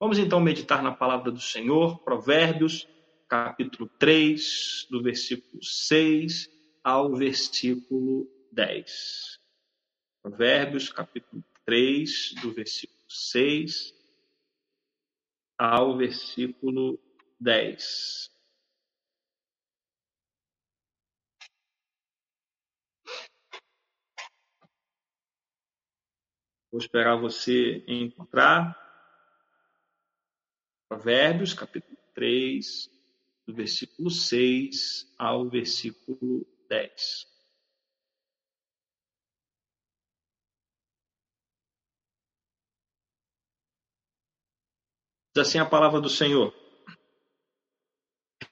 Vamos então meditar na palavra do Senhor, Provérbios, capítulo 3, do versículo 6 ao versículo 10. Provérbios, capítulo 3, do versículo 6 ao versículo 10. Vou esperar você encontrar. Provérbios, capítulo 3, do versículo 6 ao versículo 10. Diz assim a palavra do Senhor.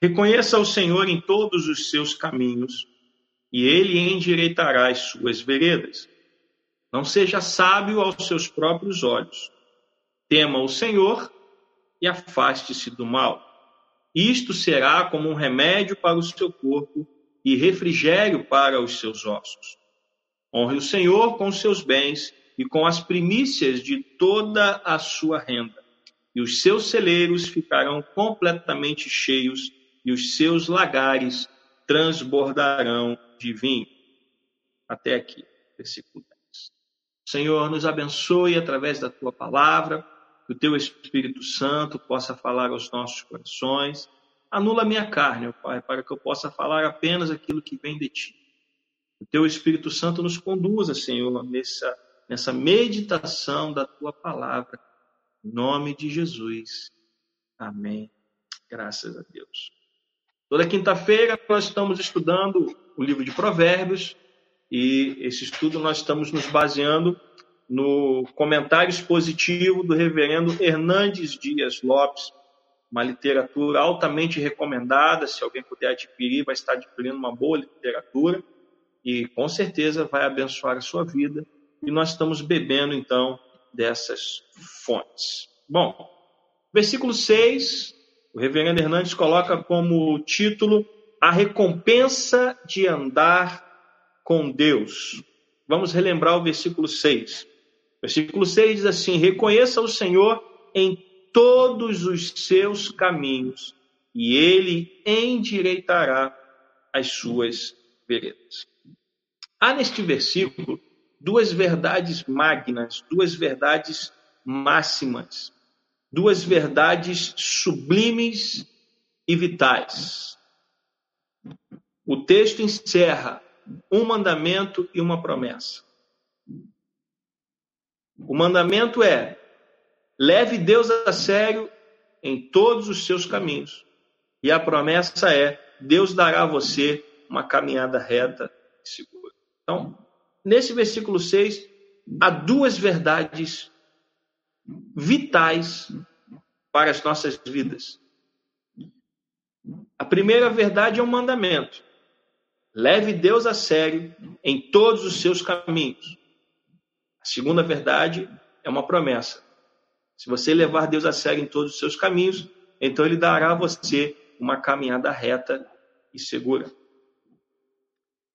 Reconheça o Senhor em todos os seus caminhos, e ele endireitará as suas veredas. Não seja sábio aos seus próprios olhos. Tema o Senhor e afaste-se do mal. Isto será como um remédio para o seu corpo e refrigério para os seus ossos. Honre o Senhor com os seus bens e com as primícias de toda a sua renda, e os seus celeiros ficarão completamente cheios, e os seus lagares transbordarão de vinho. Até aqui, versículo 10. Senhor, nos abençoe através da tua palavra que o teu Espírito Santo possa falar aos nossos corações. Anula minha carne, ó Pai, para que eu possa falar apenas aquilo que vem de ti. O teu Espírito Santo nos conduza, Senhor, nessa, nessa meditação da tua palavra. Em nome de Jesus. Amém. Graças a Deus. Toda quinta-feira nós estamos estudando o livro de Provérbios e esse estudo nós estamos nos baseando no comentário expositivo do reverendo Hernandes Dias Lopes, uma literatura altamente recomendada, se alguém puder adquirir, vai estar adquirindo uma boa literatura e com certeza vai abençoar a sua vida. E nós estamos bebendo então dessas fontes. Bom, versículo 6, o reverendo Hernandes coloca como título A recompensa de andar com Deus. Vamos relembrar o versículo 6. Versículo 6 diz assim: Reconheça o Senhor em todos os seus caminhos, e ele endireitará as suas veredas. Há neste versículo duas verdades magnas, duas verdades máximas, duas verdades sublimes e vitais. O texto encerra um mandamento e uma promessa. O mandamento é: leve Deus a sério em todos os seus caminhos. E a promessa é: Deus dará a você uma caminhada reta e segura. Então, nesse versículo 6, há duas verdades vitais para as nossas vidas. A primeira verdade é um mandamento. Leve Deus a sério em todos os seus caminhos. Segunda verdade é uma promessa. Se você levar Deus a sério em todos os seus caminhos, então ele dará a você uma caminhada reta e segura.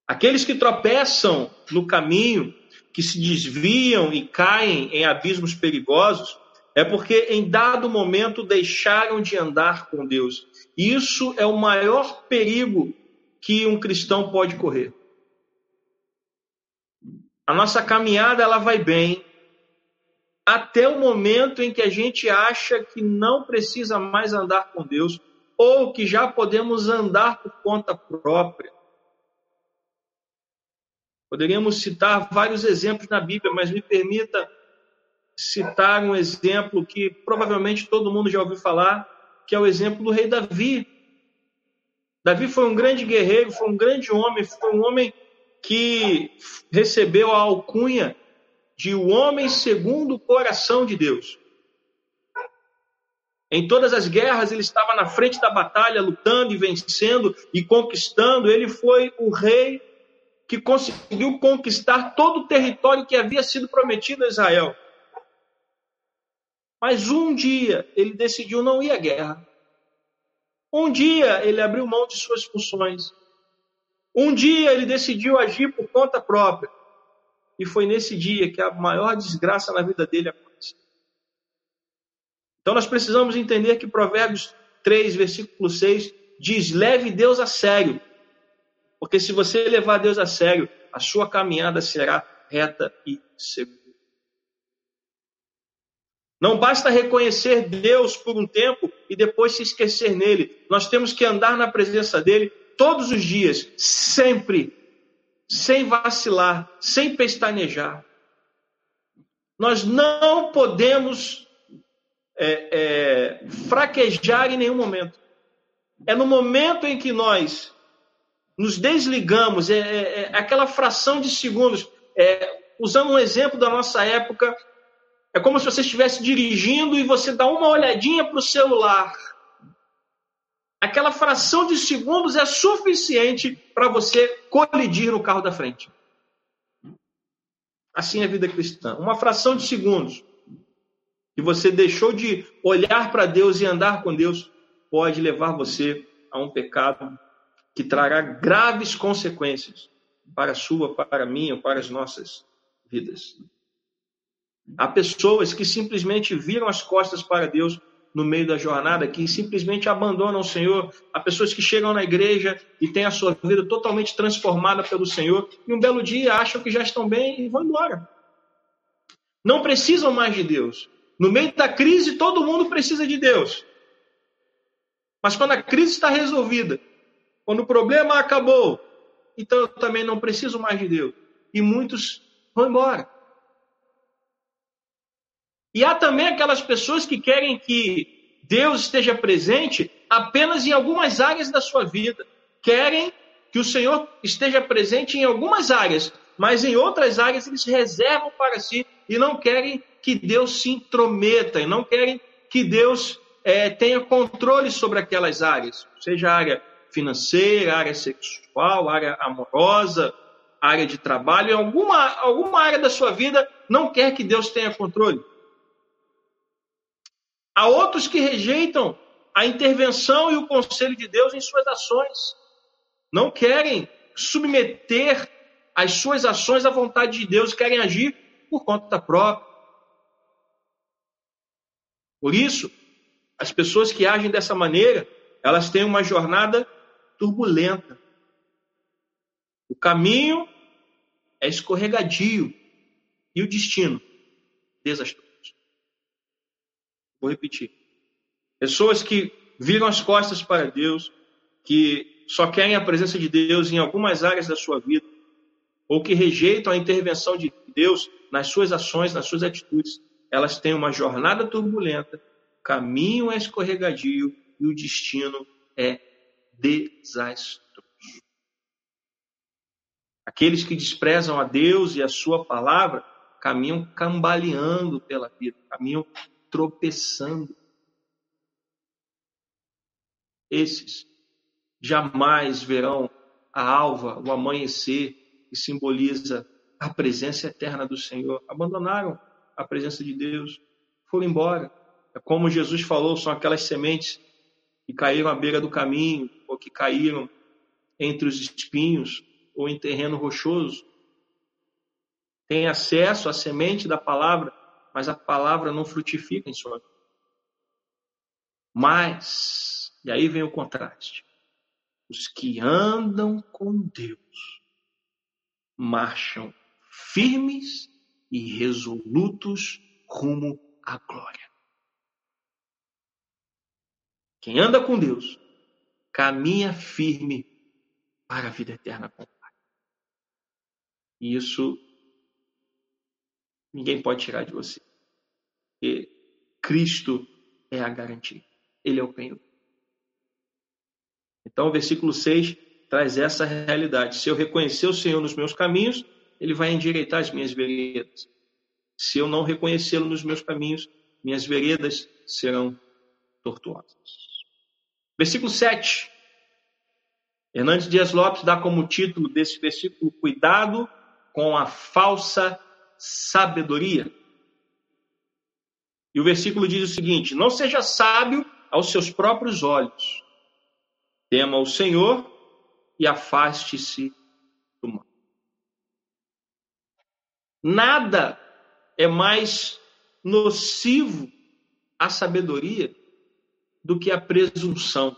Aqueles que tropeçam no caminho, que se desviam e caem em abismos perigosos, é porque em dado momento deixaram de andar com Deus. Isso é o maior perigo que um cristão pode correr. A nossa caminhada ela vai bem até o momento em que a gente acha que não precisa mais andar com Deus ou que já podemos andar por conta própria. Poderíamos citar vários exemplos na Bíblia, mas me permita citar um exemplo que provavelmente todo mundo já ouviu falar, que é o exemplo do rei Davi. Davi foi um grande guerreiro, foi um grande homem, foi um homem que recebeu a alcunha de o homem segundo o coração de Deus. Em todas as guerras ele estava na frente da batalha, lutando e vencendo e conquistando. Ele foi o rei que conseguiu conquistar todo o território que havia sido prometido a Israel. Mas um dia ele decidiu não ir à guerra. Um dia ele abriu mão de suas funções um dia ele decidiu agir por conta própria. E foi nesse dia que a maior desgraça na vida dele aconteceu. Então nós precisamos entender que Provérbios 3, versículo 6 diz: leve Deus a sério. Porque se você levar Deus a sério, a sua caminhada será reta e segura. Não basta reconhecer Deus por um tempo e depois se esquecer nele. Nós temos que andar na presença dele todos os dias, sempre, sem vacilar, sem pestanejar. Nós não podemos é, é, fraquejar em nenhum momento. É no momento em que nós nos desligamos, é, é, é aquela fração de segundos. É, usando um exemplo da nossa época, é como se você estivesse dirigindo e você dá uma olhadinha para o celular. Aquela fração de segundos é suficiente para você colidir no carro da frente. Assim é a vida cristã. Uma fração de segundos que você deixou de olhar para Deus e andar com Deus pode levar você a um pecado que trará graves consequências para a sua, para a minha, para as nossas vidas. Há pessoas que simplesmente viram as costas para Deus no meio da jornada, que simplesmente abandonam o Senhor. Há pessoas que chegam na igreja e têm a sua vida totalmente transformada pelo Senhor e um belo dia acham que já estão bem e vão embora. Não precisam mais de Deus. No meio da crise, todo mundo precisa de Deus. Mas quando a crise está resolvida, quando o problema acabou, então eu também não preciso mais de Deus. E muitos vão embora. E há também aquelas pessoas que querem que Deus esteja presente apenas em algumas áreas da sua vida. Querem que o Senhor esteja presente em algumas áreas, mas em outras áreas eles reservam para si e não querem que Deus se intrometa, e não querem que Deus é, tenha controle sobre aquelas áreas, seja a área financeira, área sexual, área amorosa, área de trabalho, em alguma, alguma área da sua vida, não quer que Deus tenha controle. Há outros que rejeitam a intervenção e o conselho de Deus em suas ações. Não querem submeter as suas ações à vontade de Deus, querem agir por conta própria. Por isso, as pessoas que agem dessa maneira, elas têm uma jornada turbulenta. O caminho é escorregadio e o destino desastroso. Vou repetir. Pessoas que viram as costas para Deus, que só querem a presença de Deus em algumas áreas da sua vida, ou que rejeitam a intervenção de Deus nas suas ações, nas suas atitudes, elas têm uma jornada turbulenta caminho é escorregadio e o destino é desastroso. Aqueles que desprezam a Deus e a sua palavra caminham cambaleando pela vida, caminham tropeçando. Esses jamais verão a alva, o amanhecer, que simboliza a presença eterna do Senhor. Abandonaram a presença de Deus, foram embora. É como Jesus falou, são aquelas sementes que caíram à beira do caminho, ou que caíram entre os espinhos, ou em terreno rochoso. Tem acesso à semente da palavra, mas a palavra não frutifica em sua vida. Mas, e aí vem o contraste: os que andam com Deus marcham firmes e resolutos rumo à glória. Quem anda com Deus caminha firme para a vida eterna com o Pai. Isso ninguém pode tirar de você. Porque Cristo é a garantia. Ele é o penhor. Então, o versículo 6 traz essa realidade. Se eu reconhecer o Senhor nos meus caminhos, ele vai endireitar as minhas veredas. Se eu não reconhecê-lo nos meus caminhos, minhas veredas serão tortuosas. Versículo 7. Hernandes Dias Lopes dá como título desse versículo Cuidado com a falsa sabedoria. E o versículo diz o seguinte: Não seja sábio aos seus próprios olhos, tema o Senhor e afaste-se do mal. Nada é mais nocivo a sabedoria do que a presunção.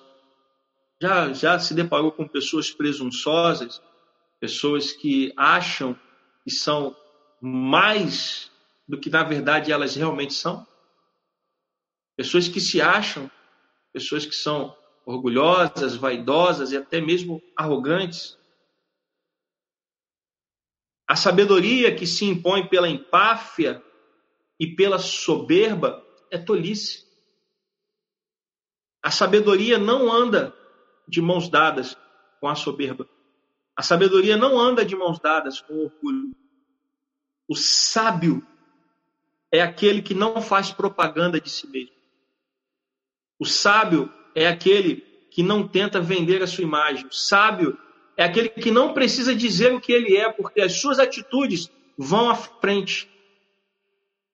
Já, já se deparou com pessoas presunçosas, pessoas que acham que são mais do que na verdade elas realmente são? Pessoas que se acham, pessoas que são orgulhosas, vaidosas e até mesmo arrogantes. A sabedoria que se impõe pela empáfia e pela soberba é tolice. A sabedoria não anda de mãos dadas com a soberba. A sabedoria não anda de mãos dadas com o orgulho. O sábio é aquele que não faz propaganda de si mesmo. O sábio é aquele que não tenta vender a sua imagem. O sábio é aquele que não precisa dizer o que ele é, porque as suas atitudes vão à frente.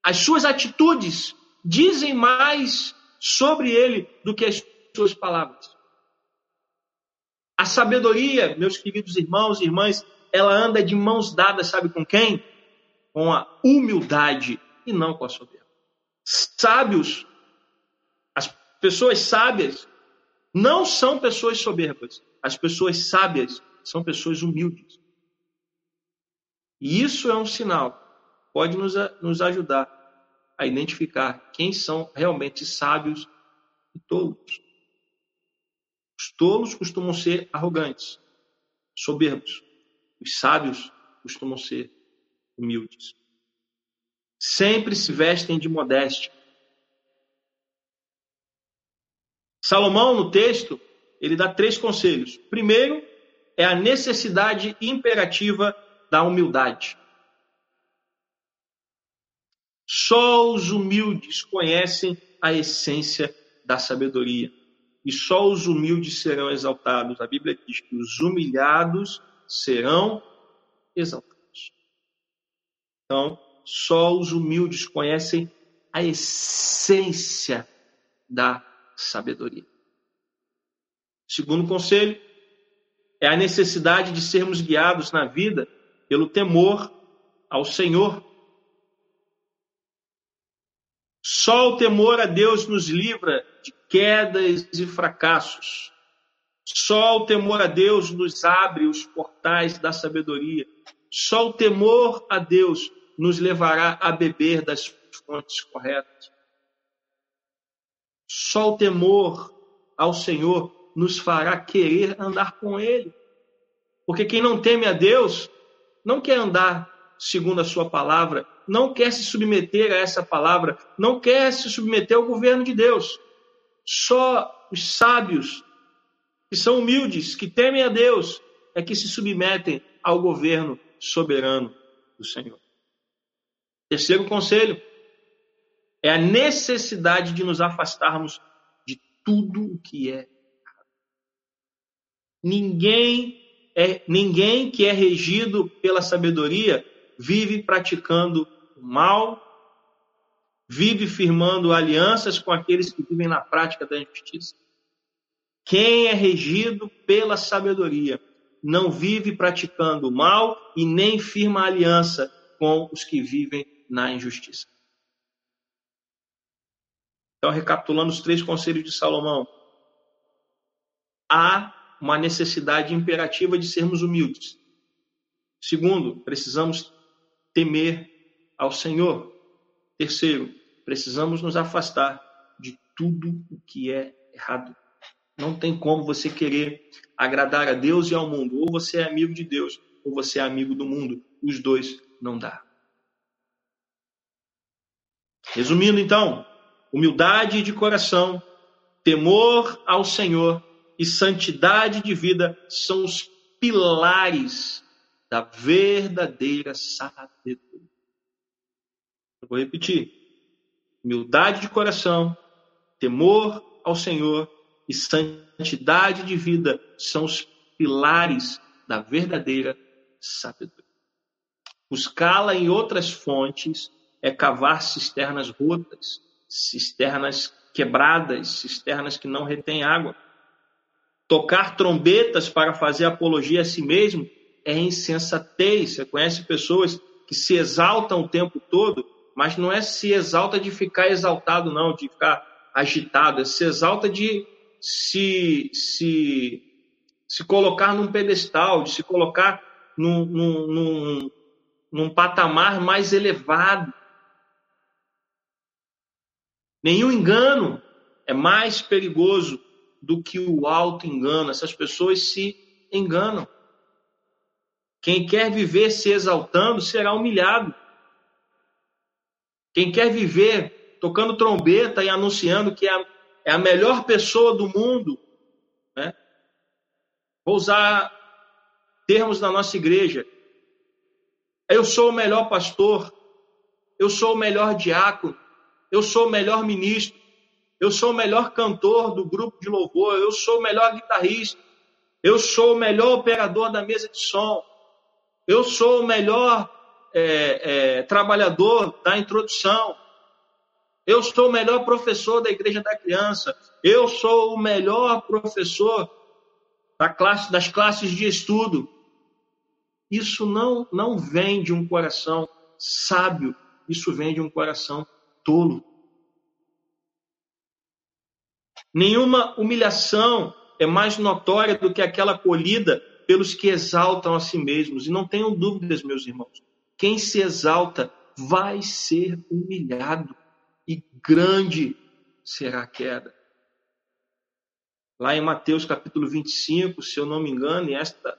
As suas atitudes dizem mais sobre ele do que as suas palavras. A sabedoria, meus queridos irmãos e irmãs, ela anda de mãos dadas, sabe com quem? Com a humildade e não com a soberba. Sábios, as pessoas sábias, não são pessoas soberbas. As pessoas sábias são pessoas humildes. E isso é um sinal, pode nos, nos ajudar a identificar quem são realmente sábios e tolos. Os tolos costumam ser arrogantes, soberbos. Os sábios costumam ser humildes. Sempre se vestem de modéstia. Salomão, no texto, ele dá três conselhos. Primeiro, é a necessidade imperativa da humildade. Só os humildes conhecem a essência da sabedoria. E só os humildes serão exaltados. A Bíblia diz que os humilhados serão exaltados. Então, só os humildes conhecem a essência da sabedoria. Segundo conselho, é a necessidade de sermos guiados na vida pelo temor ao Senhor. Só o temor a Deus nos livra de quedas e fracassos. Só o temor a Deus nos abre os portais da sabedoria. Só o temor a Deus nos levará a beber das fontes corretas. Só o temor ao Senhor nos fará querer andar com Ele. Porque quem não teme a Deus não quer andar segundo a Sua palavra, não quer se submeter a essa palavra, não quer se submeter ao governo de Deus. Só os sábios, que são humildes, que temem a Deus, é que se submetem ao governo soberano do Senhor. Terceiro conselho é a necessidade de nos afastarmos de tudo o que é. Ninguém é ninguém que é regido pela sabedoria vive praticando o mal, vive firmando alianças com aqueles que vivem na prática da injustiça. Quem é regido pela sabedoria não vive praticando o mal e nem firma aliança com os que vivem na injustiça. Então, recapitulando os três conselhos de Salomão, há uma necessidade imperativa de sermos humildes. Segundo, precisamos temer ao Senhor. Terceiro, precisamos nos afastar de tudo o que é errado. Não tem como você querer agradar a Deus e ao mundo. Ou você é amigo de Deus, ou você é amigo do mundo. Os dois não dá. Resumindo, então, humildade de coração, temor ao Senhor e santidade de vida são os pilares da verdadeira sabedoria. Eu vou repetir. Humildade de coração, temor ao Senhor e santidade de vida são os pilares da verdadeira sabedoria. Buscá-la em outras fontes é cavar cisternas rotas, cisternas quebradas, cisternas que não retêm água. Tocar trombetas para fazer apologia a si mesmo é insensatez. Você conhece pessoas que se exaltam o tempo todo mas não é se exalta de ficar exaltado, não, de ficar agitado, é se exalta de se, se, se colocar num pedestal, de se colocar num, num, num, num patamar mais elevado. Nenhum engano é mais perigoso do que o alto engano. Essas pessoas se enganam. Quem quer viver se exaltando será humilhado. Quem quer viver tocando trombeta e anunciando que é a, é a melhor pessoa do mundo, né? vou usar termos da nossa igreja. Eu sou o melhor pastor, eu sou o melhor diácono, eu sou o melhor ministro, eu sou o melhor cantor do grupo de louvor, eu sou o melhor guitarrista, eu sou o melhor operador da mesa de som, eu sou o melhor é, é, trabalhador da introdução. Eu sou o melhor professor da igreja da criança. Eu sou o melhor professor da classe, das classes de estudo. Isso não, não vem de um coração sábio, isso vem de um coração tolo. Nenhuma humilhação é mais notória do que aquela colhida pelos que exaltam a si mesmos. E não tenham dúvidas, meus irmãos, quem se exalta vai ser humilhado e grande será a queda. Lá em Mateus capítulo 25, se eu não me engano, esta,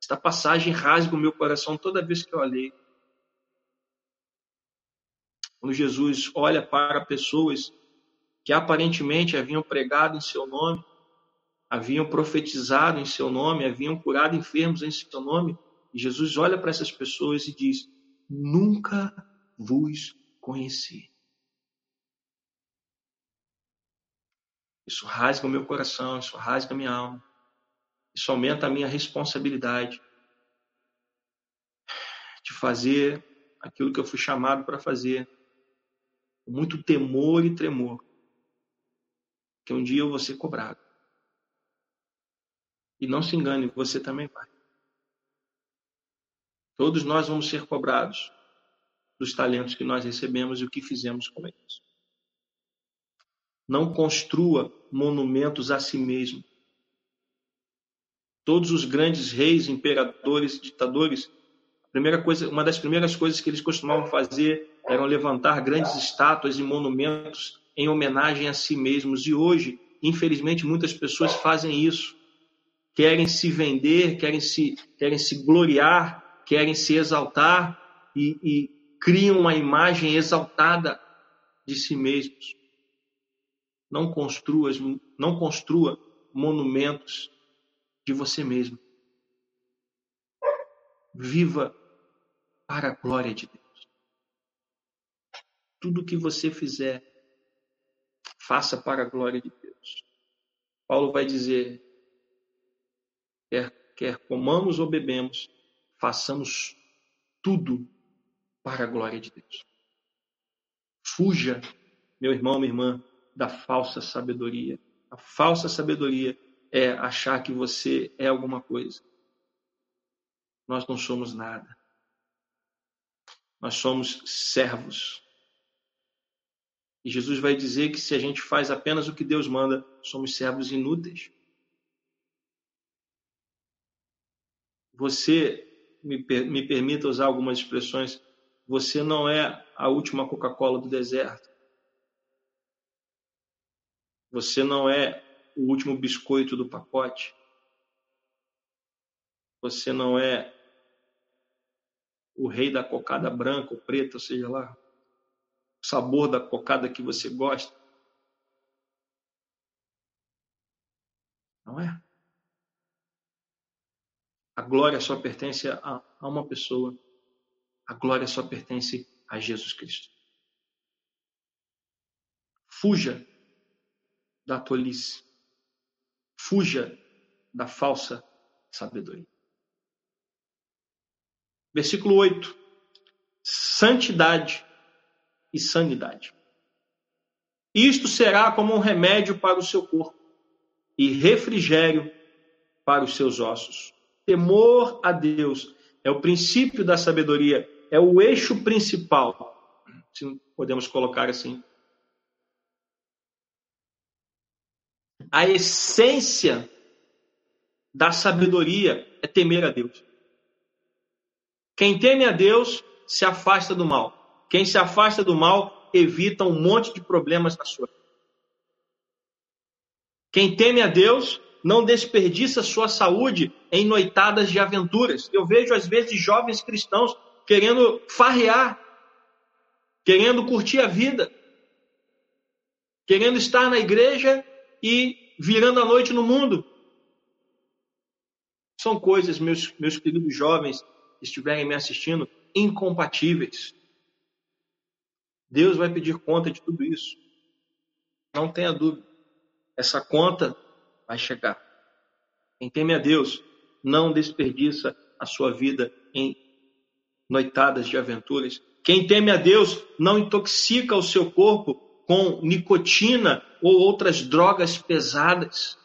esta passagem rasga o meu coração toda vez que eu a leio. Quando Jesus olha para pessoas que aparentemente haviam pregado em seu nome, haviam profetizado em seu nome, haviam curado enfermos em seu nome, e Jesus olha para essas pessoas e diz: Nunca vos conheci. Isso rasga o meu coração, isso rasga a minha alma, isso aumenta a minha responsabilidade de fazer aquilo que eu fui chamado para fazer, muito temor e tremor, que um dia eu vou ser cobrado. E não se engane, você também vai. Todos nós vamos ser cobrados dos talentos que nós recebemos e o que fizemos com eles. Não construa monumentos a si mesmo. Todos os grandes reis, imperadores, ditadores, primeira coisa, uma das primeiras coisas que eles costumavam fazer eram levantar grandes estátuas e monumentos em homenagem a si mesmos. E hoje, infelizmente, muitas pessoas fazem isso. Querem se vender, querem se, querem se gloriar querem se exaltar e, e criam uma imagem exaltada de si mesmos. Não construa, não construa monumentos de você mesmo. Viva para a glória de Deus. Tudo que você fizer, faça para a glória de Deus. Paulo vai dizer: quer, quer comamos ou bebemos, façamos tudo para a glória de Deus. Fuja, meu irmão, minha irmã, da falsa sabedoria. A falsa sabedoria é achar que você é alguma coisa. Nós não somos nada. Nós somos servos. E Jesus vai dizer que se a gente faz apenas o que Deus manda, somos servos inúteis. Você me, me permita usar algumas expressões, você não é a última Coca-Cola do deserto. Você não é o último biscoito do pacote. Você não é o rei da cocada branca ou preta, ou seja lá, sabor da cocada que você gosta. Não é? A glória só pertence a, a uma pessoa. A glória só pertence a Jesus Cristo. Fuja da tolice. Fuja da falsa sabedoria. Versículo 8. Santidade e sanidade. Isto será como um remédio para o seu corpo e refrigério para os seus ossos. Temor a Deus é o princípio da sabedoria, é o eixo principal se podemos colocar assim. A essência da sabedoria é temer a Deus. Quem teme a Deus se afasta do mal. Quem se afasta do mal evita um monte de problemas na sua vida. Quem teme a Deus não desperdiça sua saúde em noitadas de aventuras. Eu vejo às vezes jovens cristãos querendo farrear, querendo curtir a vida, querendo estar na igreja e virando a noite no mundo. São coisas, meus, meus queridos jovens que estiverem me assistindo, incompatíveis. Deus vai pedir conta de tudo isso. Não tenha dúvida. Essa conta vai chegar. Quem teme a Deus não desperdiça a sua vida em noitadas de aventuras. Quem teme a Deus não intoxica o seu corpo com nicotina ou outras drogas pesadas.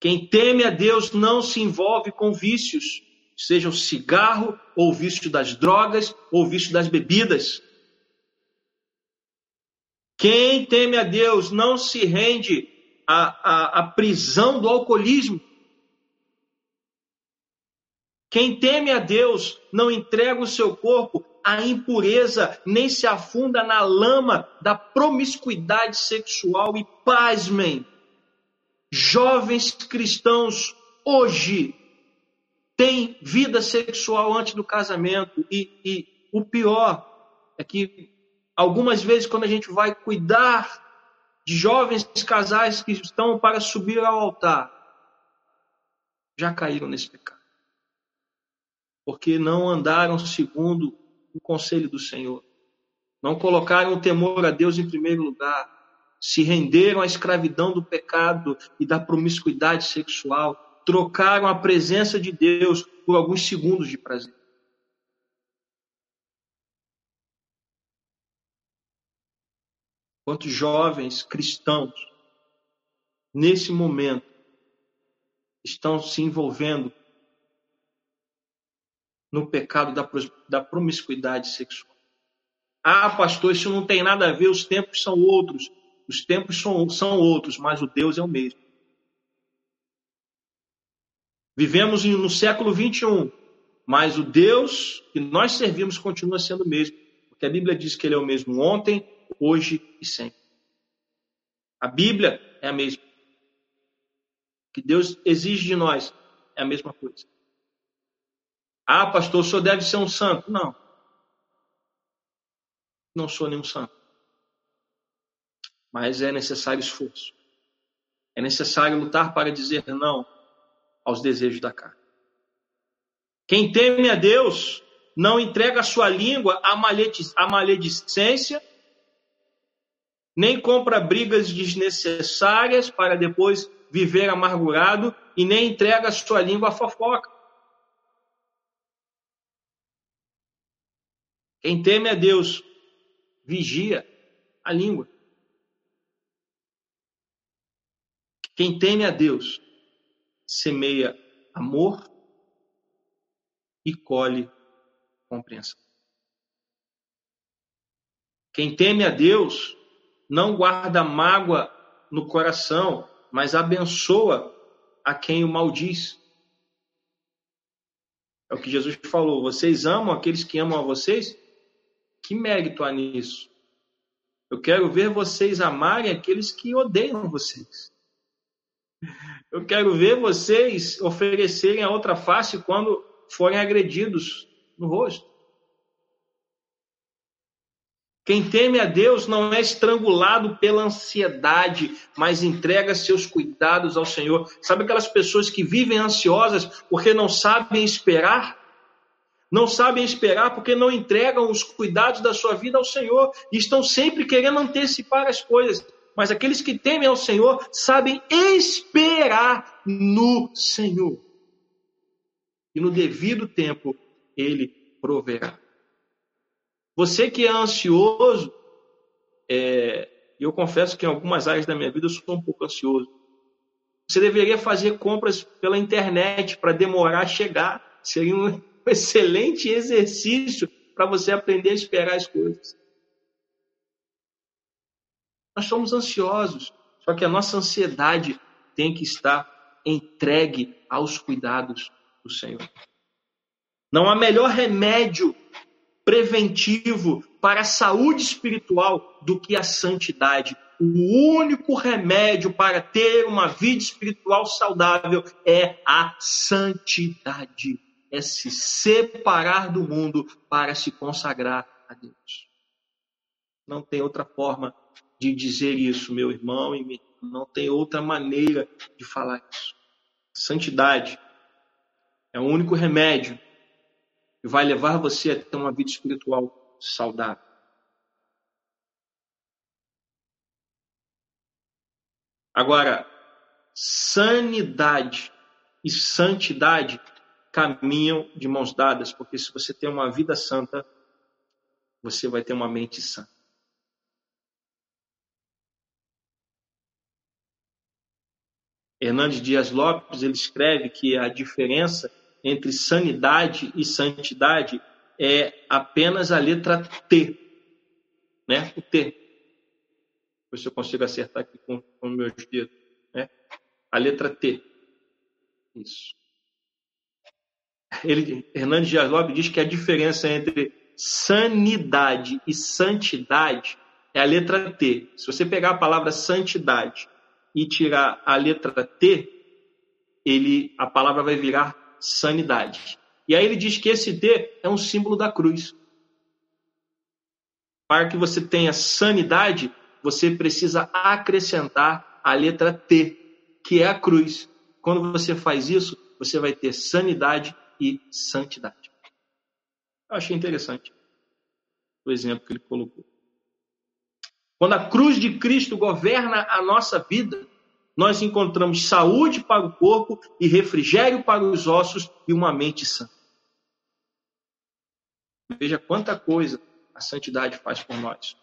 Quem teme a Deus não se envolve com vícios, seja o cigarro, ou o vício das drogas, ou o vício das bebidas. Quem teme a Deus não se rende à, à, à prisão do alcoolismo. Quem teme a Deus não entrega o seu corpo à impureza, nem se afunda na lama da promiscuidade sexual. E pasmem, jovens cristãos hoje têm vida sexual antes do casamento. E, e o pior é que Algumas vezes, quando a gente vai cuidar de jovens casais que estão para subir ao altar, já caíram nesse pecado. Porque não andaram segundo o conselho do Senhor. Não colocaram o temor a Deus em primeiro lugar. Se renderam à escravidão do pecado e da promiscuidade sexual. Trocaram a presença de Deus por alguns segundos de prazer. quantos jovens cristãos, nesse momento, estão se envolvendo no pecado da, da promiscuidade sexual. Ah, pastor, isso não tem nada a ver, os tempos são outros. Os tempos são, são outros, mas o Deus é o mesmo. Vivemos no século 21, mas o Deus que nós servimos continua sendo o mesmo. Porque a Bíblia diz que ele é o mesmo ontem, hoje e sempre. A Bíblia é a mesma. O que Deus exige de nós é a mesma coisa. Ah, pastor, o senhor deve ser um santo. Não. Não sou nenhum santo. Mas é necessário esforço. É necessário lutar para dizer não aos desejos da carne. Quem teme a Deus não entrega a sua língua à maledicência nem compra brigas desnecessárias para depois viver amargurado e nem entrega a sua língua à fofoca. Quem teme a Deus vigia a língua. Quem teme a Deus semeia amor e colhe compreensão. Quem teme a Deus não guarda mágoa no coração, mas abençoa a quem o maldiz. É o que Jesus falou. Vocês amam aqueles que amam a vocês? Que mérito há nisso? Eu quero ver vocês amarem aqueles que odeiam vocês. Eu quero ver vocês oferecerem a outra face quando forem agredidos no rosto. Quem teme a Deus não é estrangulado pela ansiedade, mas entrega seus cuidados ao Senhor. Sabe aquelas pessoas que vivem ansiosas porque não sabem esperar? Não sabem esperar porque não entregam os cuidados da sua vida ao Senhor e estão sempre querendo antecipar as coisas. Mas aqueles que temem ao Senhor sabem esperar no Senhor. E no devido tempo ele proverá. Você que é ansioso, é, eu confesso que em algumas áreas da minha vida eu sou um pouco ansioso. Você deveria fazer compras pela internet para demorar a chegar. Seria um excelente exercício para você aprender a esperar as coisas. Nós somos ansiosos, só que a nossa ansiedade tem que estar entregue aos cuidados do Senhor. Não há melhor remédio preventivo para a saúde espiritual do que a santidade. O único remédio para ter uma vida espiritual saudável é a santidade. É se separar do mundo para se consagrar a Deus. Não tem outra forma de dizer isso, meu irmão e minha irmã. Não tem outra maneira de falar isso. Santidade é o único remédio que vai levar você a ter uma vida espiritual saudável. Agora, sanidade e santidade caminham de mãos dadas, porque se você tem uma vida santa, você vai ter uma mente sã. Hernandes Dias Lopes ele escreve que a diferença entre sanidade e santidade é apenas a letra T, né? O T. Ver se eu consigo acertar aqui com, com meus dedos, né? A letra T. Isso. Ele, Hernandes Dias Lopes diz que a diferença entre sanidade e santidade é a letra T. Se você pegar a palavra santidade e tirar a letra T, ele, a palavra vai virar sanidade. E aí ele diz que esse D é um símbolo da cruz. Para que você tenha sanidade, você precisa acrescentar a letra T, que é a cruz. Quando você faz isso, você vai ter sanidade e santidade. Eu achei interessante o exemplo que ele colocou. Quando a cruz de Cristo governa a nossa vida, nós encontramos saúde para o corpo e refrigério para os ossos e uma mente sã. Veja quanta coisa a santidade faz por nós.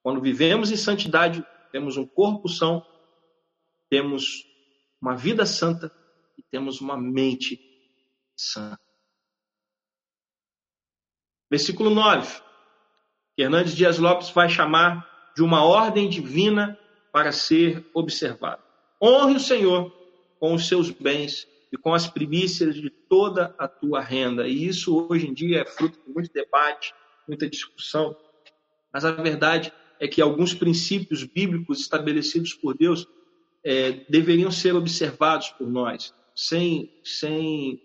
Quando vivemos em santidade, temos um corpo são, temos uma vida santa e temos uma mente sã. Versículo 9. Hernandes Dias Lopes vai chamar de uma ordem divina para ser observado. Honre o Senhor com os seus bens e com as primícias de toda a tua renda. E isso hoje em dia é fruto de muito debate, muita discussão. Mas a verdade é que alguns princípios bíblicos estabelecidos por Deus é, deveriam ser observados por nós, sem, sem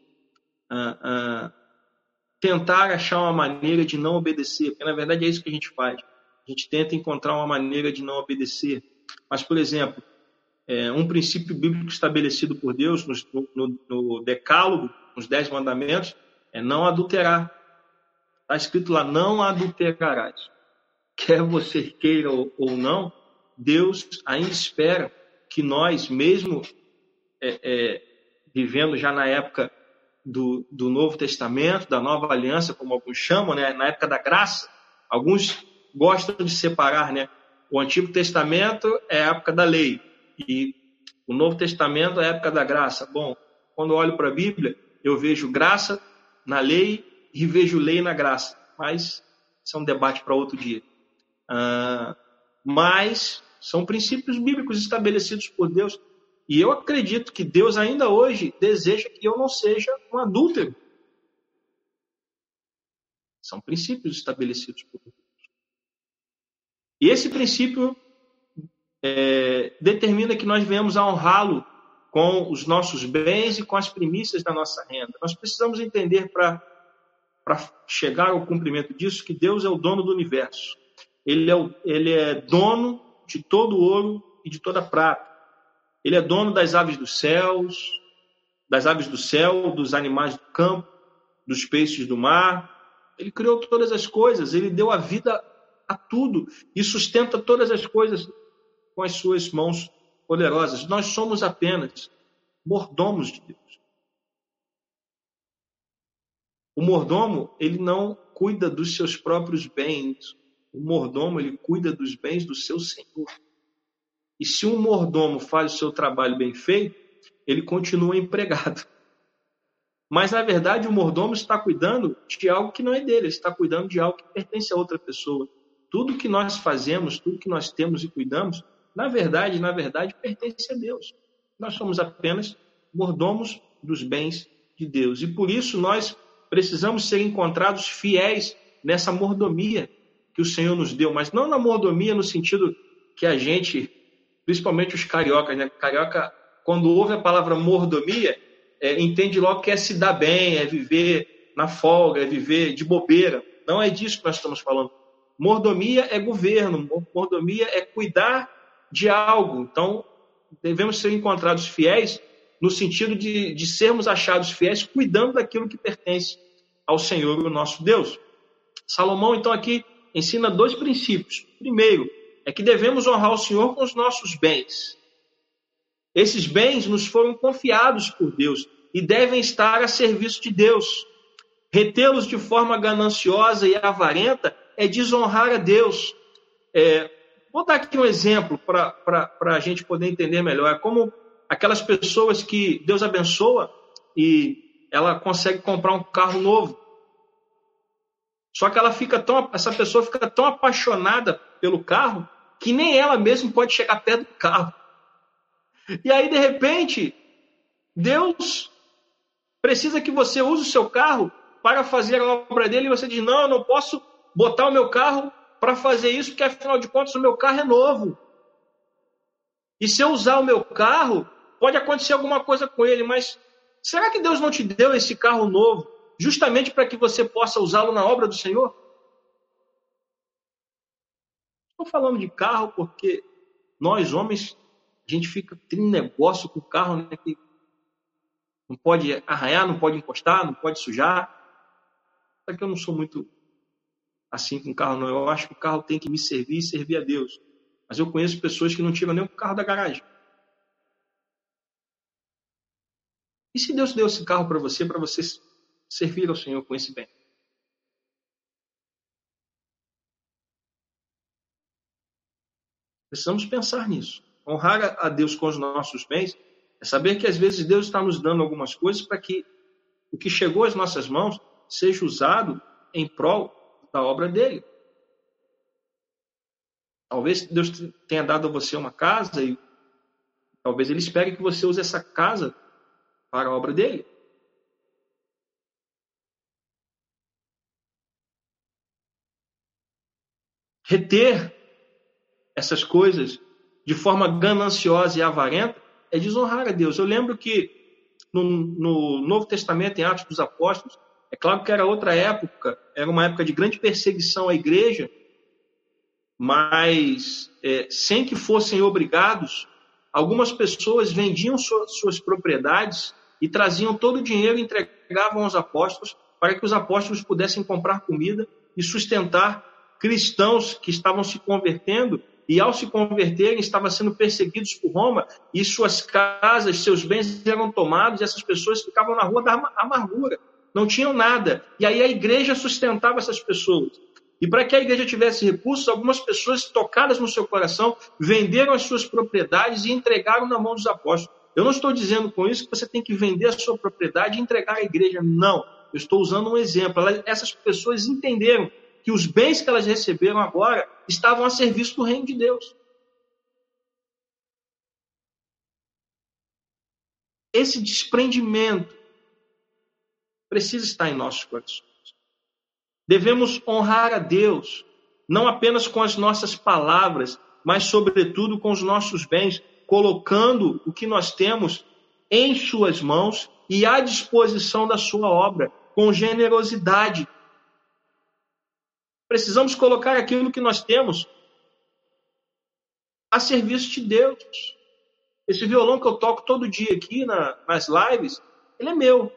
ah, ah, tentar achar uma maneira de não obedecer, porque na verdade é isso que a gente faz. A gente tenta encontrar uma maneira de não obedecer. Mas, por exemplo, é, um princípio bíblico estabelecido por Deus no, no, no Decálogo, nos Dez Mandamentos, é não adulterar. Está escrito lá: não adulterarás. Quer você queira ou, ou não, Deus ainda espera que nós, mesmo é, é, vivendo já na época do, do, Novo Testamento, da Nova Aliança, como alguns chamam, né? na época da graça, alguns gostam de separar, né? O Antigo Testamento é a época da lei e o Novo Testamento é a época da graça. Bom, quando olho para a Bíblia, eu vejo graça na lei e vejo lei na graça. Mas isso é um debate para outro dia. Ah, mas são princípios bíblicos estabelecidos por Deus. E eu acredito que Deus ainda hoje deseja que eu não seja um adúltero. São princípios estabelecidos por Deus. E esse princípio é, determina que nós venhamos a honrá-lo com os nossos bens e com as primícias da nossa renda. Nós precisamos entender para chegar ao cumprimento disso que Deus é o dono do universo. Ele é, o, ele é dono de todo ouro e de toda prata. Ele é dono das aves dos céus, das aves do céu, dos animais do campo, dos peixes do mar. Ele criou todas as coisas, ele deu a vida a tudo e sustenta todas as coisas com as suas mãos poderosas. Nós somos apenas mordomos de Deus. O mordomo, ele não cuida dos seus próprios bens. O mordomo, ele cuida dos bens do seu Senhor. E se um mordomo faz o seu trabalho bem feito, ele continua empregado. Mas, na verdade, o mordomo está cuidando de algo que não é dele, ele está cuidando de algo que pertence a outra pessoa. Tudo que nós fazemos, tudo que nós temos e cuidamos, na verdade, na verdade, pertence a Deus. Nós somos apenas mordomos dos bens de Deus. E por isso nós precisamos ser encontrados fiéis nessa mordomia que o Senhor nos deu, mas não na mordomia no sentido que a gente, principalmente os cariocas, né? Carioca, quando ouve a palavra mordomia, é, entende logo que é se dar bem, é viver na folga, é viver de bobeira. Não é disso que nós estamos falando. Mordomia é governo, mordomia é cuidar de algo. Então, devemos ser encontrados fiéis no sentido de, de sermos achados fiéis, cuidando daquilo que pertence ao Senhor, o nosso Deus. Salomão, então, aqui ensina dois princípios. Primeiro, é que devemos honrar o Senhor com os nossos bens. Esses bens nos foram confiados por Deus e devem estar a serviço de Deus. Retê-los de forma gananciosa e avarenta é desonrar a Deus. É, vou dar aqui um exemplo para a gente poder entender melhor. É como aquelas pessoas que Deus abençoa e ela consegue comprar um carro novo. Só que ela fica tão, essa pessoa fica tão apaixonada pelo carro que nem ela mesma pode chegar perto do carro. E aí, de repente, Deus precisa que você use o seu carro para fazer a obra dele e você diz: Não, eu não posso botar o meu carro para fazer isso, porque afinal de contas o meu carro é novo. E se eu usar o meu carro, pode acontecer alguma coisa com ele, mas será que Deus não te deu esse carro novo justamente para que você possa usá-lo na obra do Senhor? Estou falando de carro porque nós, homens, a gente fica tendo negócio com o carro, né? Que não pode arranhar, não pode encostar, não pode sujar. Só que eu não sou muito assim com o carro, não. Eu acho que o carro tem que me servir e servir a Deus. Mas eu conheço pessoas que não tiram nem o carro da garagem. E se Deus deu esse carro para você, para você servir ao Senhor com esse bem? Precisamos pensar nisso. Honrar a Deus com os nossos bens é saber que às vezes Deus está nos dando algumas coisas para que o que chegou às nossas mãos seja usado em prol da obra dele. Talvez Deus tenha dado a você uma casa e talvez ele espere que você use essa casa para a obra dele. Reter essas coisas de forma gananciosa e avarenta é desonrar a Deus. Eu lembro que no, no, Novo Testamento, em Atos dos Apóstolos, é claro que era outra época, era uma época de grande perseguição à igreja, mas é, sem que fossem obrigados, algumas pessoas vendiam suas, propriedades e traziam todo o dinheiro e entregavam aos apóstolos para que os apóstolos pudessem comprar comida e sustentar cristãos que estavam se convertendo e ao se converterem estavam sendo perseguidos por Roma e suas casas, seus bens eram tomados e essas pessoas ficavam na rua da amargura, não tinham nada. E aí a igreja sustentava essas pessoas. E para que a igreja tivesse recursos, algumas pessoas tocadas no seu coração venderam as suas propriedades e entregaram na mão dos apóstolos. Eu não estou dizendo com isso que você tem que vender a sua propriedade e entregar à igreja. Não. Eu estou usando um exemplo. Essas pessoas entenderam que os bens que elas receberam agora estavam a serviço do reino de Deus. Esse desprendimento precisa estar em nossos corações. Devemos honrar a Deus, não apenas com as nossas palavras, mas, sobretudo, com os nossos bens colocando o que nós temos em Suas mãos e à disposição da Sua obra, com generosidade. Precisamos colocar aquilo que nós temos a serviço de Deus. Esse violão que eu toco todo dia aqui na, nas lives, ele é meu,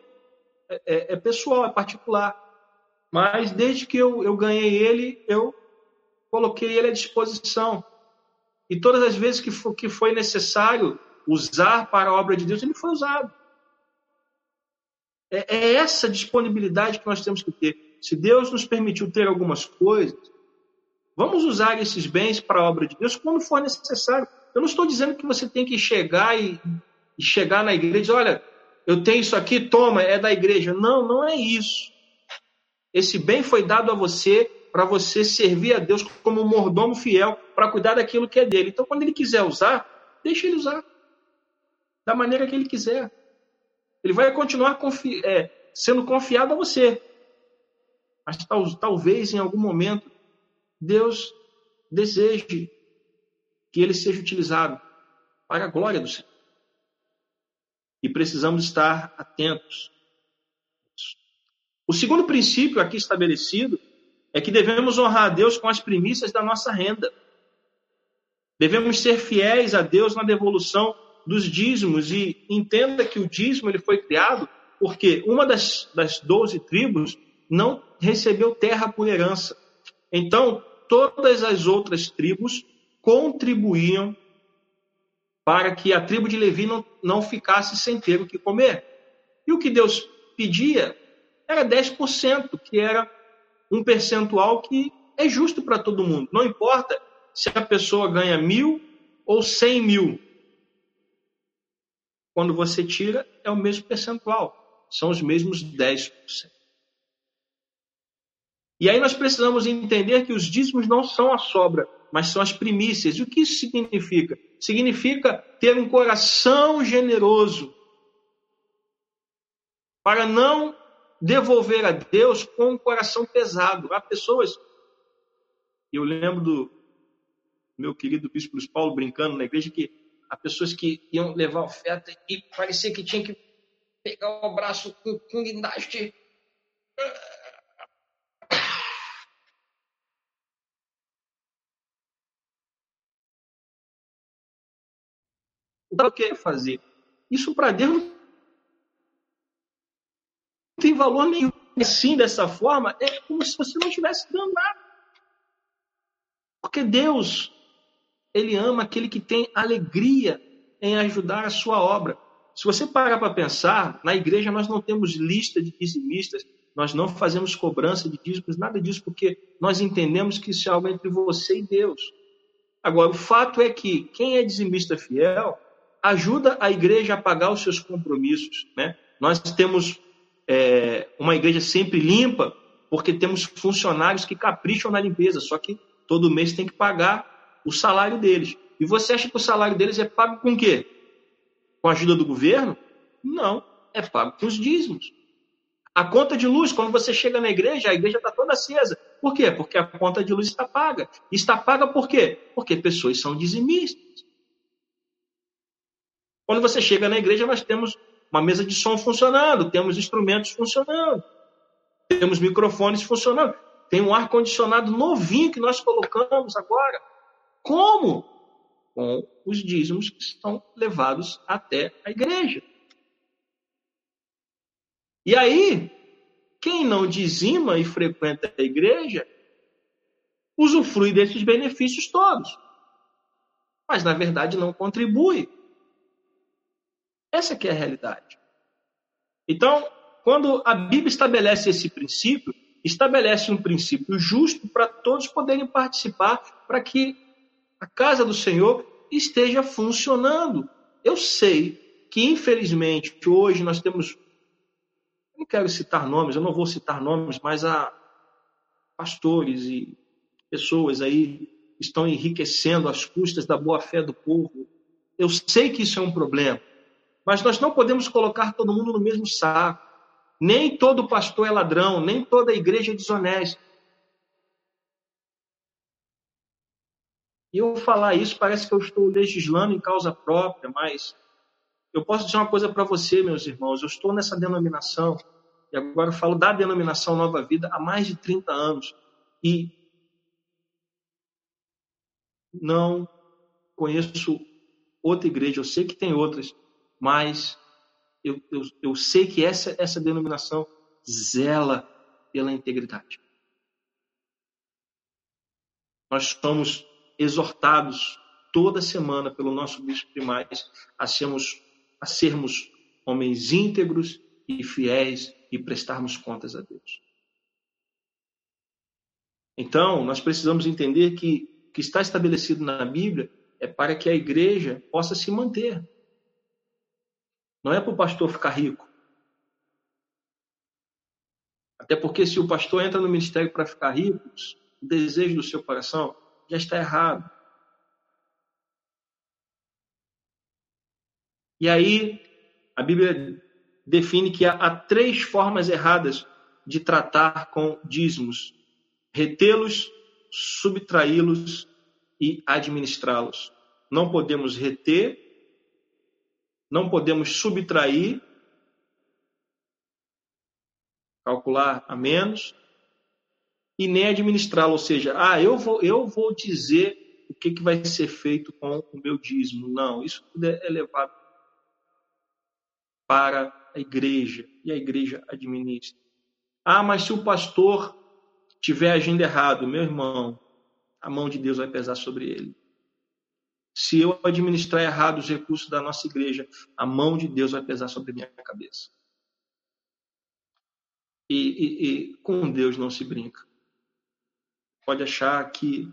é, é, é, pessoal, é particular. Mas desde que eu, eu ganhei ele, eu coloquei ele à disposição. E todas as vezes que, que foi necessário usar para a obra de Deus, ele foi usado. É, é essa disponibilidade que nós temos que ter. Se Deus nos permitiu ter algumas coisas, vamos usar esses bens para a obra de Deus quando for necessário. Eu não estou dizendo que você tem que chegar e, e chegar na igreja e dizer, olha, eu tenho isso aqui, toma, é da igreja. Não, não é isso. Esse bem foi dado a você para você servir a Deus como um mordomo fiel para cuidar daquilo que é dele. Então, quando ele quiser usar, deixa ele usar da maneira que ele quiser. Ele vai continuar confi é, sendo confiado a você. Mas tal, talvez em algum momento Deus deseje que ele seja utilizado para a glória do Senhor. E precisamos estar atentos. O segundo princípio aqui estabelecido é que devemos honrar a Deus com as primícias da nossa renda. Devemos ser fiéis a Deus na devolução dos dízimos e entenda que o dízimo ele foi criado porque uma das, das 12 tribos não recebeu terra por herança. Então, todas as outras tribos contribuíam para que a tribo de Levi não, não ficasse sem ter o que comer. E o que Deus pedia era 10%, que era um percentual que é justo para todo mundo. Não importa se a pessoa ganha mil ou cem mil. Quando você tira, é o mesmo percentual. São os mesmos 10%. E aí nós precisamos entender que os dízimos não são a sobra, mas são as primícias. E o que isso significa? Significa ter um coração generoso para não devolver a Deus com um coração pesado. Há pessoas, eu lembro do meu querido bispo Luiz Paulo brincando na igreja, que há pessoas que iam levar oferta e parecia que tinha que pegar o braço com, com guindaste. O que fazer? Isso para Deus não tem valor nenhum. Assim, dessa forma, é como se você não estivesse dando nada. Porque Deus, Ele ama aquele que tem alegria em ajudar a sua obra. Se você parar para pensar, na igreja nós não temos lista de dizimistas, nós não fazemos cobrança de dízimos, nada disso, porque nós entendemos que isso é algo entre você e Deus. Agora, o fato é que quem é dizimista fiel ajuda a igreja a pagar os seus compromissos. Né? Nós temos é, uma igreja sempre limpa, porque temos funcionários que capricham na limpeza, só que todo mês tem que pagar o salário deles. E você acha que o salário deles é pago com o quê? Com a ajuda do governo? Não, é pago com os dízimos. A conta de luz, quando você chega na igreja, a igreja está toda acesa. Por quê? Porque a conta de luz está paga. Está paga por quê? Porque pessoas são dizimistas. Quando você chega na igreja, nós temos uma mesa de som funcionando, temos instrumentos funcionando, temos microfones funcionando, tem um ar-condicionado novinho que nós colocamos agora. Como? Com os dízimos que estão levados até a igreja. E aí, quem não dizima e frequenta a igreja, usufrui desses benefícios todos. Mas, na verdade, não contribui essa que é a realidade. Então, quando a Bíblia estabelece esse princípio, estabelece um princípio justo para todos poderem participar, para que a casa do Senhor esteja funcionando. Eu sei que, infelizmente, hoje nós temos. Não quero citar nomes, eu não vou citar nomes, mas há pastores e pessoas aí estão enriquecendo às custas da boa-fé do povo. Eu sei que isso é um problema. Mas nós não podemos colocar todo mundo no mesmo saco. Nem todo pastor é ladrão, nem toda igreja é desonesta. E eu falar isso parece que eu estou legislando em causa própria, mas eu posso dizer uma coisa para você, meus irmãos. Eu estou nessa denominação, e agora eu falo da denominação Nova Vida há mais de 30 anos. E não conheço outra igreja, eu sei que tem outras, mas eu, eu, eu sei que essa, essa denominação zela pela integridade. Nós somos exortados toda semana pelo nosso bispo primaz a sermos, a sermos homens íntegros e fiéis e prestarmos contas a Deus. Então, nós precisamos entender que o que está estabelecido na Bíblia é para que a igreja possa se manter. Não é para o pastor ficar rico. Até porque se o pastor entra no ministério para ficar rico, o desejo do seu coração já está errado. E aí, a Bíblia define que há, três formas erradas de tratar com dízimos: retê-los, subtraí-los e administrá-los. Não podemos reter, não podemos subtrair, calcular a menos, e nem administrá-lo. Ou seja, ah, eu vou, eu vou dizer o que, que vai ser feito com o meu dízimo. Não, isso tudo é levado para a igreja e a igreja administra. Ah, mas se o pastor tiver agindo errado, meu irmão, a mão de Deus vai pesar sobre ele. Se eu administrar errado os recursos da nossa igreja, a mão de Deus vai pesar sobre minha cabeça. E, e, e com Deus não se brinca. Pode achar que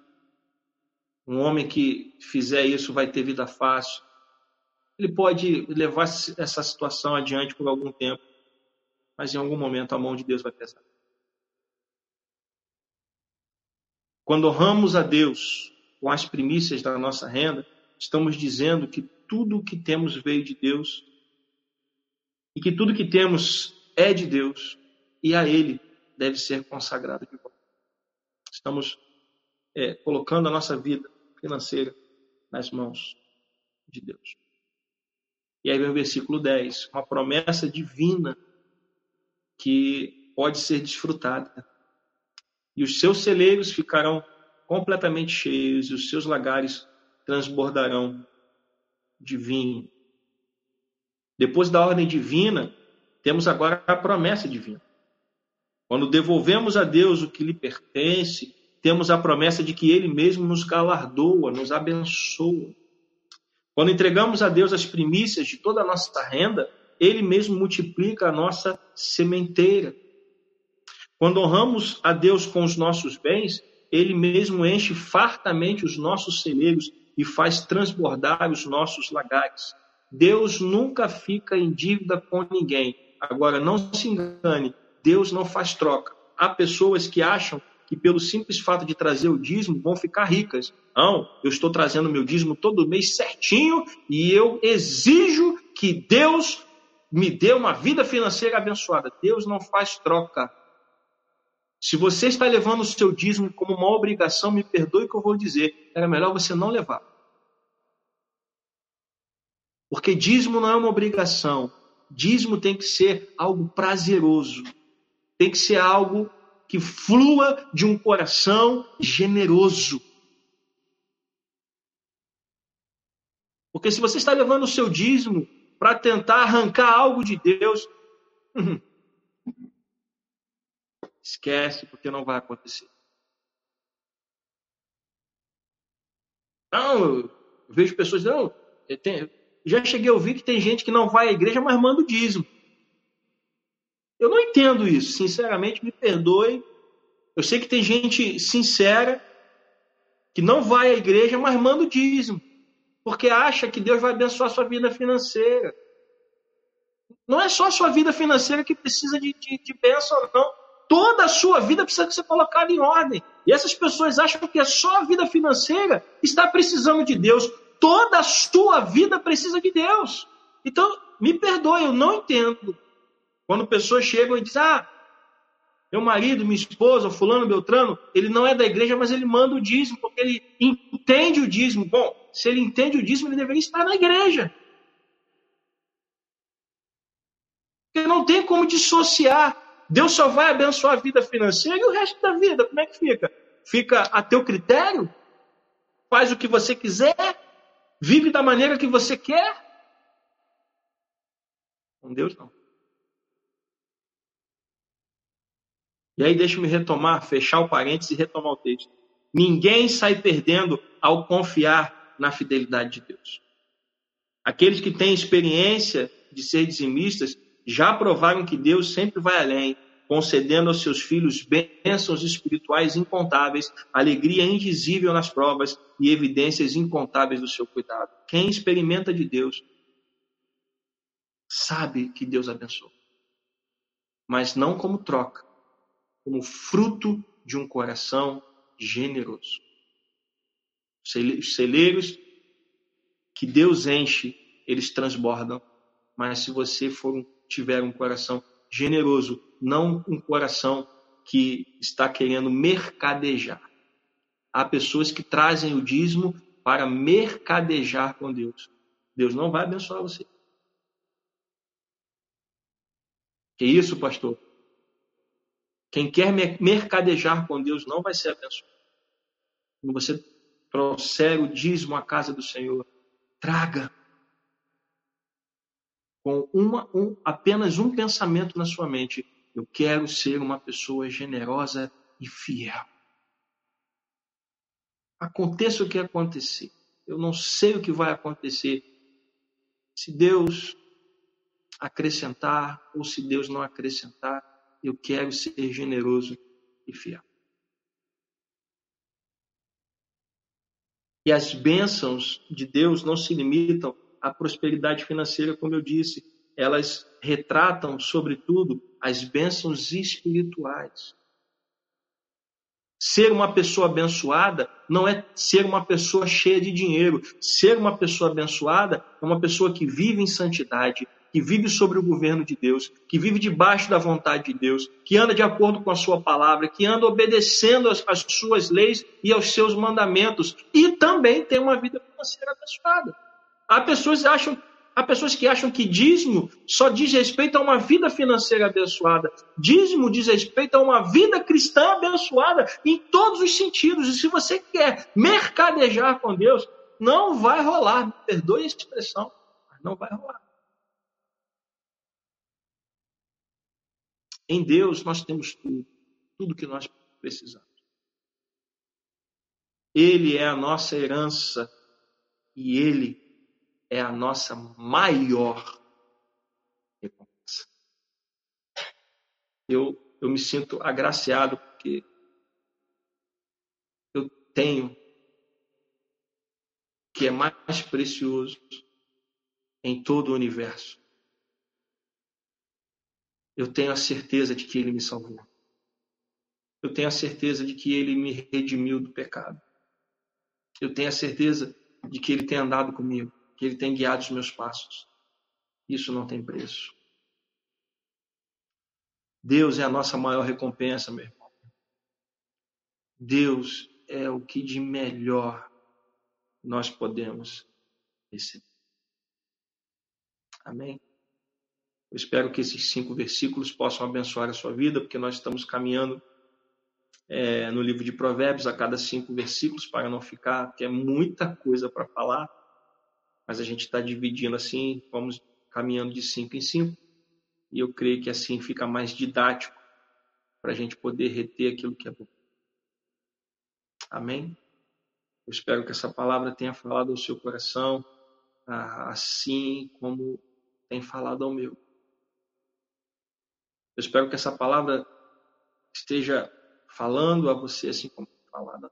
um homem que fizer isso vai ter vida fácil. Ele pode levar essa situação adiante por algum tempo, mas em algum momento a mão de Deus vai pesar. Quando honramos a Deus com as primícias da nossa renda, estamos dizendo que tudo o que temos veio de Deus e que tudo que temos é de Deus e a Ele deve ser consagrado de volta. Estamos é, colocando a nossa vida financeira nas mãos de Deus. E aí vem o versículo 10, uma promessa divina que pode ser desfrutada e os seus celeiros ficarão completamente cheios, e os seus lagares transbordarão de vinho. Depois da ordem divina, temos agora a promessa divina. Quando devolvemos a Deus o que lhe pertence, temos a promessa de que Ele mesmo nos galardoa, nos abençoa. Quando entregamos a Deus as primícias de toda a nossa renda, Ele mesmo multiplica a nossa sementeira. Quando honramos a Deus com os nossos bens, Ele mesmo enche fartamente os nossos celeiros e faz transbordar os nossos lagares. Deus nunca fica em dívida com ninguém. Agora, não se engane, Deus não faz troca. Há pessoas que acham que pelo simples fato de trazer o dízimo vão ficar ricas. Não, eu estou trazendo meu dízimo todo mês certinho e eu exijo que Deus me dê uma vida financeira abençoada. Deus não faz troca. Se você está levando o seu dízimo como uma obrigação, me perdoe que eu vou dizer, era melhor você não levar. Porque dízimo não é uma obrigação. Dízimo tem que ser algo prazeroso. Tem que ser algo que flua de um coração generoso. Porque se você está levando o seu dízimo para tentar arrancar algo de Deus, Esquece, porque não vai acontecer. Não, eu vejo pessoas não, tenho, já cheguei a ouvir que tem gente que não vai à igreja, mas manda o dízimo. Eu não entendo isso, sinceramente, me perdoe. Eu sei que tem gente sincera que não vai à igreja, mas manda o dízimo, porque acha que Deus vai abençoar a sua vida financeira. Não é só a sua vida financeira que precisa de, de, de bênção, não toda a sua vida precisa ser colocada em ordem. E essas pessoas acham que é só a vida financeira está precisando de Deus. Toda a sua vida precisa de Deus. Então, me perdoe, eu não entendo. Quando pessoas chegam e dizem, ah, meu marido, minha esposa, fulano, beltrano, ele não é da igreja, mas ele manda o dízimo, porque ele entende o dízimo. Bom, se ele entende o dízimo, ele deveria estar na igreja. Porque não tem como dissociar Deus só vai abençoar a vida financeira e o resto da vida, como é que fica? Fica a teu critério? Faz o que você quiser? Vive da maneira que você quer? Com Deus não. E aí deixa-me retomar, fechar o parênteses e retomar o texto. Ninguém sai perdendo ao confiar na fidelidade de Deus. Aqueles que têm experiência de ser dizimistas já provaram que Deus sempre vai além, concedendo aos seus filhos bênçãos espirituais incontáveis, alegria indizível nas provas e evidências incontáveis do seu cuidado. Quem experimenta de Deus sabe que Deus abençoa. Mas não como troca, como fruto de um coração generoso. Os celeiros que Deus enche, eles transbordam. Mas se você for tiver um coração generoso, não um coração que está querendo mercadejar. Há pessoas que trazem o dízimo para mercadejar com Deus. Deus não vai abençoar você. Que isso, pastor? Quem quer mercadejar com Deus não vai ser abençoado. Quando você trouxer o dízimo à casa do Senhor, traga com uma, um, apenas um pensamento na sua mente: eu quero ser uma pessoa generosa e fiel. Aconteça o que acontecer, eu não sei o que vai acontecer. Se Deus acrescentar ou se Deus não acrescentar, eu quero ser generoso e fiel. E as bênçãos de Deus não se limitam à prosperidade financeira, como eu disse, elas retratam, sobretudo, as bênçãos espirituais. Ser uma pessoa abençoada não é ser uma pessoa cheia de dinheiro. Ser uma pessoa abençoada é uma pessoa que vive em santidade, que vive sobre o governo de Deus, que vive debaixo da vontade de Deus, que anda de acordo com a sua palavra, que anda obedecendo as suas leis e aos seus mandamentos, e também tem uma vida financeira abençoada. Há pessoas acham Há pessoas que acham que dízimo só diz respeito a uma vida financeira abençoada. Dízimo diz respeito a uma vida cristã abençoada em todos os sentidos. E se você quer mercadejar com Deus, não vai rolar. Perdoe a expressão, mas não vai rolar. Em Deus nós temos tudo, tudo que nós precisamos. Ele é a nossa herança e Ele é a nossa maior recompensa. Eu, eu me sinto agraciado porque eu tenho que é mais precioso em todo o universo eu tenho a certeza de que Ele me salvou. Eu tenho a certeza de que Ele me redimiu do pecado. Eu tenho a certeza de que Ele tem andado comigo, que Ele tem guiado os meus passos. Isso não tem preço. Deus é a nossa maior recompensa, meu irmão. Deus é o que de melhor nós podemos receber. Amém? Eu espero que esses cinco versículos possam abençoar a sua vida, porque nós estamos caminhando é, no livro de Provérbios a cada cinco versículos, para não ficar, porque é muita coisa para falar, mas a gente está dividindo assim, vamos caminhando de cinco em cinco, e eu creio que assim fica mais didático para a gente poder reter aquilo que é bom. Amém? Eu espero que essa palavra tenha falado ao seu coração, assim como tem falado ao meu. Eu espero que essa palavra esteja falando a você assim como falada